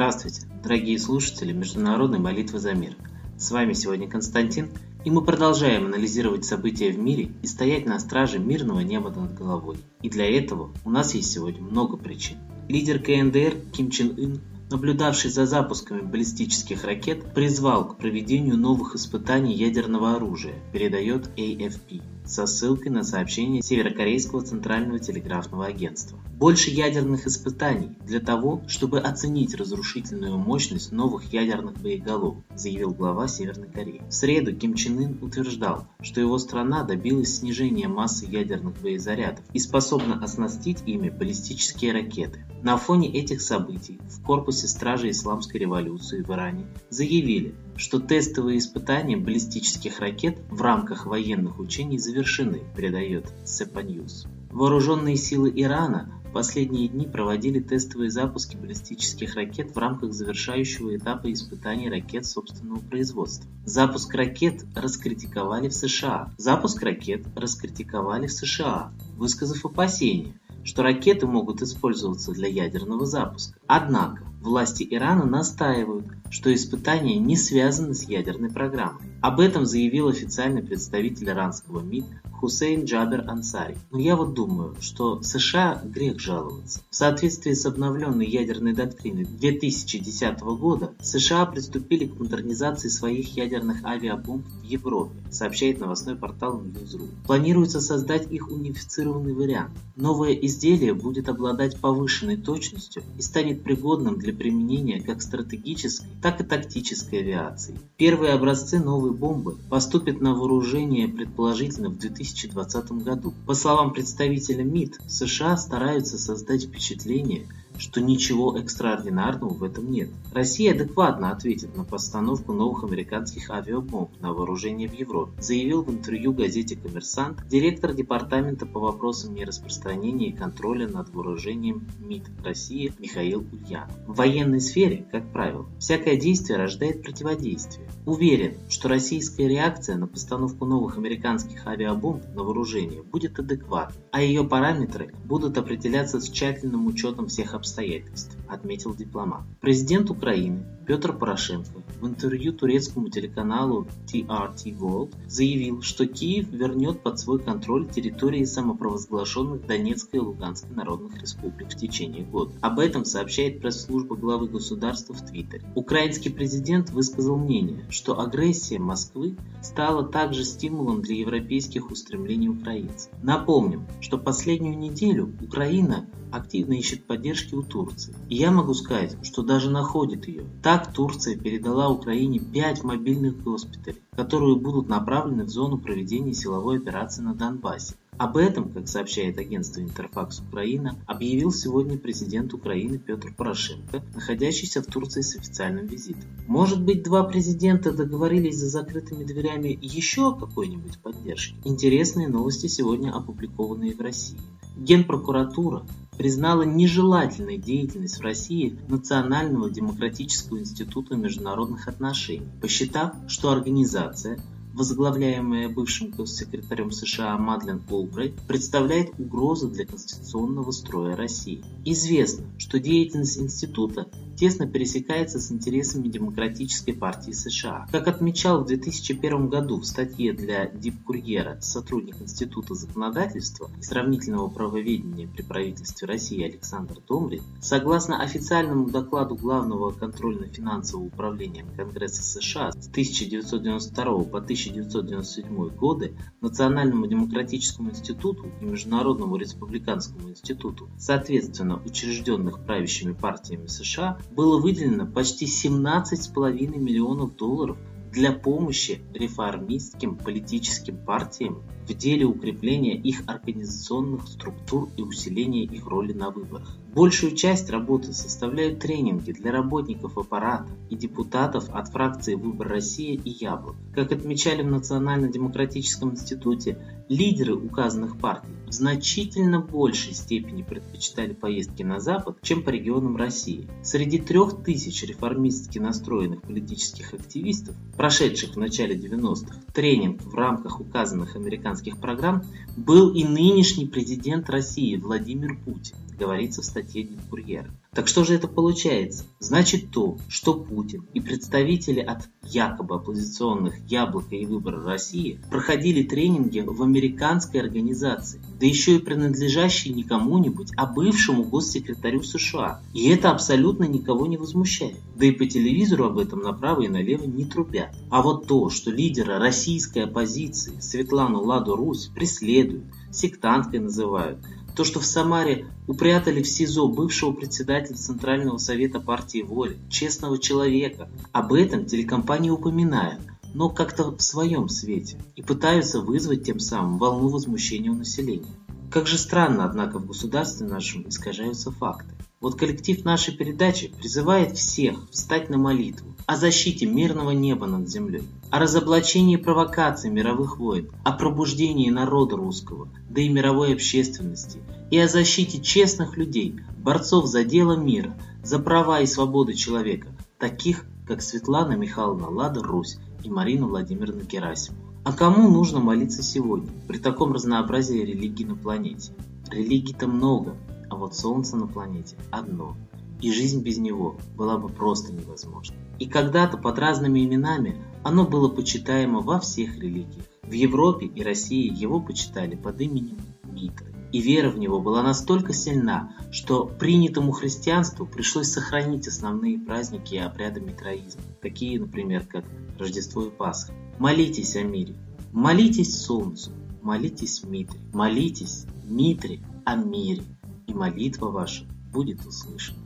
Здравствуйте, дорогие слушатели Международной молитвы за мир. С вами сегодня Константин, и мы продолжаем анализировать события в мире и стоять на страже мирного неба над головой. И для этого у нас есть сегодня много причин. Лидер КНДР Ким Чен Ын наблюдавший за запусками баллистических ракет, призвал к проведению новых испытаний ядерного оружия, передает AFP со ссылкой на сообщение Северокорейского центрального телеграфного агентства. Больше ядерных испытаний для того, чтобы оценить разрушительную мощность новых ядерных боеголов, заявил глава Северной Кореи. В среду Ким Чен Ын утверждал, что его страна добилась снижения массы ядерных боезарядов и способна оснастить ими баллистические ракеты. На фоне этих событий в корпусе Стражи Исламской революции в Иране заявили, что тестовые испытания баллистических ракет в рамках военных учений завершены, передает Сепа News. Вооруженные силы Ирана последние дни проводили тестовые запуски баллистических ракет в рамках завершающего этапа испытаний ракет собственного производства. Запуск ракет раскритиковали в США. Запуск ракет раскритиковали в США, высказав опасения, что ракеты могут использоваться для ядерного запуска. Однако власти Ирана настаивают, что испытания не связаны с ядерной программой. Об этом заявил официальный представитель иранского МИД Хусейн Джабер Ансари. Но я вот думаю, что США грех жаловаться. В соответствии с обновленной ядерной доктриной 2010 года США приступили к модернизации своих ядерных авиабомб в Европе, сообщает новостной портал Newsroom. Планируется создать их унифицированный вариант. Новое изделие будет обладать повышенной точностью и станет пригодным для применения как стратегической, так и тактической авиации. Первые образцы новой бомбы поступят на вооружение предположительно в 2020 году. По словам представителя МИД, США стараются создать впечатление, что ничего экстраординарного в этом нет. Россия адекватно ответит на постановку новых американских авиабомб на вооружение в Европе, заявил в интервью газете «Коммерсант» директор Департамента по вопросам нераспространения и контроля над вооружением МИД России Михаил Ульян. В военной сфере, как правило, всякое действие рождает противодействие. Уверен, что российская реакция на постановку новых американских авиабомб на вооружение будет адекватной, а ее параметры будут определяться с тщательным учетом всех обстоятельств обстоятельств, отметил дипломат. Президент Украины Петр Порошенко в интервью турецкому телеканалу TRT World заявил, что Киев вернет под свой контроль территории самопровозглашенных Донецкой и Луганской народных республик в течение года. Об этом сообщает пресс-служба главы государства в Твиттере. Украинский президент высказал мнение, что агрессия Москвы стала также стимулом для европейских устремлений украинцев. Напомним, что последнюю неделю Украина активно ищет поддержки у Турции. И я могу сказать, что даже находит ее. Так Турция передала Украине 5 мобильных госпиталей, которые будут направлены в зону проведения силовой операции на Донбассе. Об этом, как сообщает агентство Интерфакс Украина, объявил сегодня президент Украины Петр Порошенко, находящийся в Турции с официальным визитом. Может быть, два президента договорились за закрытыми дверями еще о какой-нибудь поддержке? Интересные новости сегодня опубликованные в России. Генпрокуратура признала нежелательной деятельность в России Национального демократического института международных отношений, посчитав, что организация возглавляемая бывшим госсекретарем США Мадлен Олбрайт, представляет угрозу для конституционного строя России. Известно, что деятельность института тесно пересекается с интересами Демократической партии США. Как отмечал в 2001 году в статье для Дипкурьера сотрудник Института законодательства и сравнительного правоведения при правительстве России Александр Домрин, согласно официальному докладу Главного контрольно-финансового управления Конгресса США с 1992 по 1997 годы Национальному демократическому институту и Международному республиканскому институту, соответственно учрежденных правящими партиями США, было выделено почти 17,5 миллионов долларов для помощи реформистским политическим партиям в деле укрепления их организационных структур и усиления их роли на выборах. Большую часть работы составляют тренинги для работников аппарата и депутатов от фракции «Выбор России» и «Яблок». Как отмечали в Национально-демократическом институте, лидеры указанных партий в значительно большей степени предпочитали поездки на Запад, чем по регионам России. Среди трех тысяч реформистски настроенных политических активистов, прошедших в начале 90-х тренинг в рамках указанных американских американских программ был и нынешний президент России Владимир Путин, говорится в статье Курьера. Так что же это получается? Значит то, что Путин и представители от якобы оппозиционных «Яблоко» и «Выбор России» проходили тренинги в американской организации, да еще и принадлежащей не кому-нибудь, а бывшему госсекретарю США. И это абсолютно никого не возмущает. Да и по телевизору об этом направо и налево не трубят. А вот то, что лидера российской оппозиции Светлану Ладу Русь преследуют, сектанткой называют, то, что в Самаре упрятали в СИЗО бывшего председателя Центрального совета партии воли, честного человека, об этом телекомпании упоминают, но как-то в своем свете, и пытаются вызвать тем самым волну возмущения у населения. Как же странно, однако, в государстве нашем искажаются факты. Вот коллектив нашей передачи призывает всех встать на молитву о защите мирного неба над землей, о разоблачении провокаций мировых войн, о пробуждении народа русского, да и мировой общественности, и о защите честных людей, борцов за дело мира, за права и свободы человека, таких, как Светлана Михайловна Лада Русь и Марина Владимировна Герасимова. А кому нужно молиться сегодня, при таком разнообразии религий на планете? Религий-то много, а вот Солнце на планете одно, и жизнь без него была бы просто невозможна. И когда-то под разными именами оно было почитаемо во всех религиях. В Европе и России его почитали под именем Митры. И вера в него была настолько сильна, что принятому христианству пришлось сохранить основные праздники и обряды митроизма, такие, например, как Рождество и Пасха. Молитесь о мире, молитесь Солнцу, молитесь Митре, молитесь Митре о мире и молитва ваша будет услышана.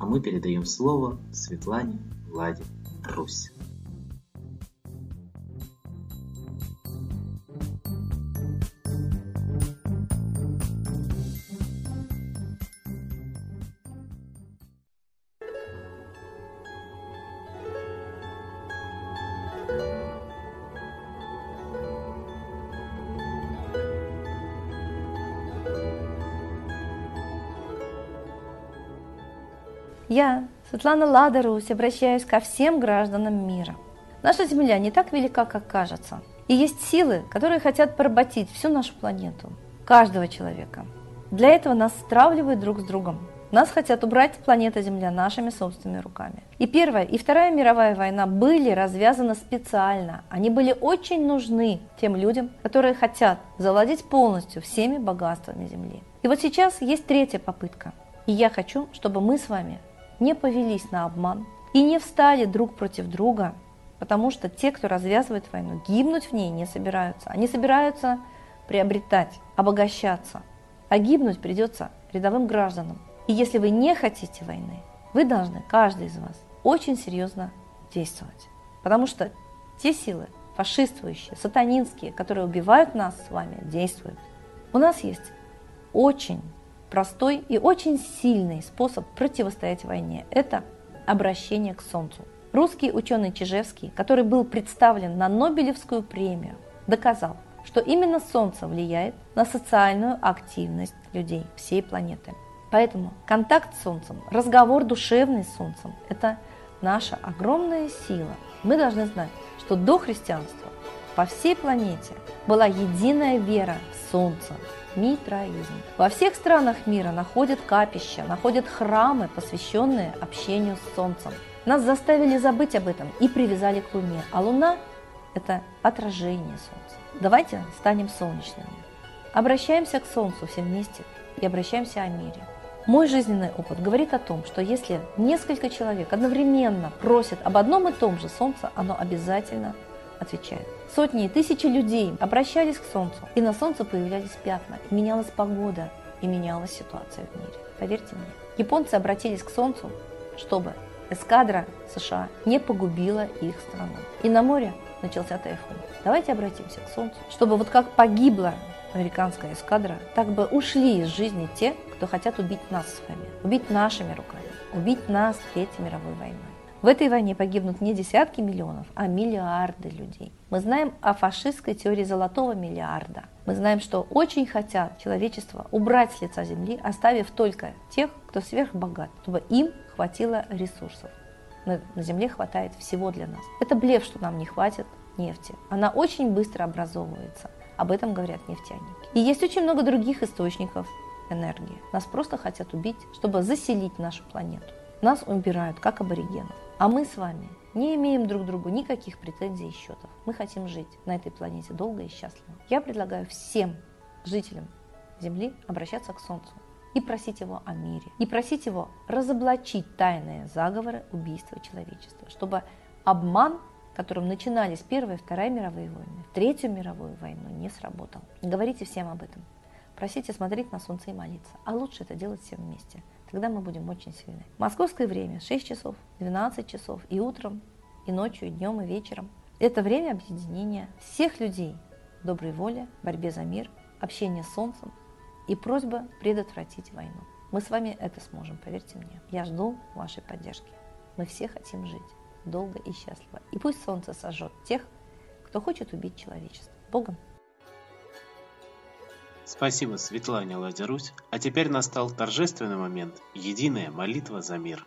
А мы передаем слово Светлане Владе Русь. Я, Светлана Ладарусь, обращаюсь ко всем гражданам мира. Наша Земля не так велика, как кажется. И есть силы, которые хотят поработить всю нашу планету, каждого человека. Для этого нас стравливают друг с другом. Нас хотят убрать с планеты Земля нашими собственными руками. И Первая, и Вторая мировая война были развязаны специально. Они были очень нужны тем людям, которые хотят завладеть полностью всеми богатствами Земли. И вот сейчас есть третья попытка. И я хочу, чтобы мы с вами не повелись на обман и не встали друг против друга, потому что те, кто развязывает войну, гибнуть в ней не собираются. Они собираются приобретать, обогащаться, а гибнуть придется рядовым гражданам. И если вы не хотите войны, вы должны, каждый из вас, очень серьезно действовать. Потому что те силы, фашистующие, сатанинские, которые убивают нас с вами, действуют. У нас есть очень простой и очень сильный способ противостоять войне – это обращение к Солнцу. Русский ученый Чижевский, который был представлен на Нобелевскую премию, доказал, что именно Солнце влияет на социальную активность людей всей планеты. Поэтому контакт с Солнцем, разговор душевный с Солнцем – это наша огромная сила. Мы должны знать, что до христианства по всей планете была единая вера в Солнце, митраизм. Во всех странах мира находят капища, находят храмы, посвященные общению с Солнцем. Нас заставили забыть об этом и привязали к Луне, а Луна – это отражение Солнца. Давайте станем солнечными. Обращаемся к Солнцу все вместе и обращаемся о мире. Мой жизненный опыт говорит о том, что если несколько человек одновременно просят об одном и том же Солнце, оно обязательно отвечает. Сотни и тысячи людей обращались к Солнцу, и на Солнце появлялись пятна, и менялась погода, и менялась ситуация в мире. Поверьте мне. Японцы обратились к Солнцу, чтобы эскадра США не погубила их страну. И на море начался тайфун. Давайте обратимся к Солнцу, чтобы вот как погибла американская эскадра, так бы ушли из жизни те, кто хотят убить нас с вами, убить нашими руками, убить нас Третьей мировой войной. В этой войне погибнут не десятки миллионов, а миллиарды людей. Мы знаем о фашистской теории золотого миллиарда. Мы знаем, что очень хотят человечество убрать с лица земли, оставив только тех, кто сверхбогат, чтобы им хватило ресурсов. На, земле хватает всего для нас. Это блеф, что нам не хватит нефти. Она очень быстро образовывается. Об этом говорят нефтяники. И есть очень много других источников энергии. Нас просто хотят убить, чтобы заселить нашу планету. Нас убирают, как аборигенов. А мы с вами не имеем друг другу никаких претензий и счетов. Мы хотим жить на этой планете долго и счастливо. Я предлагаю всем жителям Земли обращаться к Солнцу и просить его о мире, и просить его разоблачить тайные заговоры убийства человечества, чтобы обман, которым начинались Первая и Вторая мировые войны, Третью мировую войну, не сработал. Говорите всем об этом. Просите смотреть на солнце и молиться. А лучше это делать всем вместе. Тогда мы будем очень сильны. Московское время 6 часов, 12 часов и утром, и ночью, и днем, и вечером. Это время объединения всех людей, доброй воли, борьбе за мир, общения с солнцем и просьба предотвратить войну. Мы с вами это сможем, поверьте мне. Я жду вашей поддержки. Мы все хотим жить долго и счастливо. И пусть солнце сожжет тех, кто хочет убить человечество. Богом! Спасибо Светлане Ладярусь. А теперь настал торжественный момент – единая молитва за мир.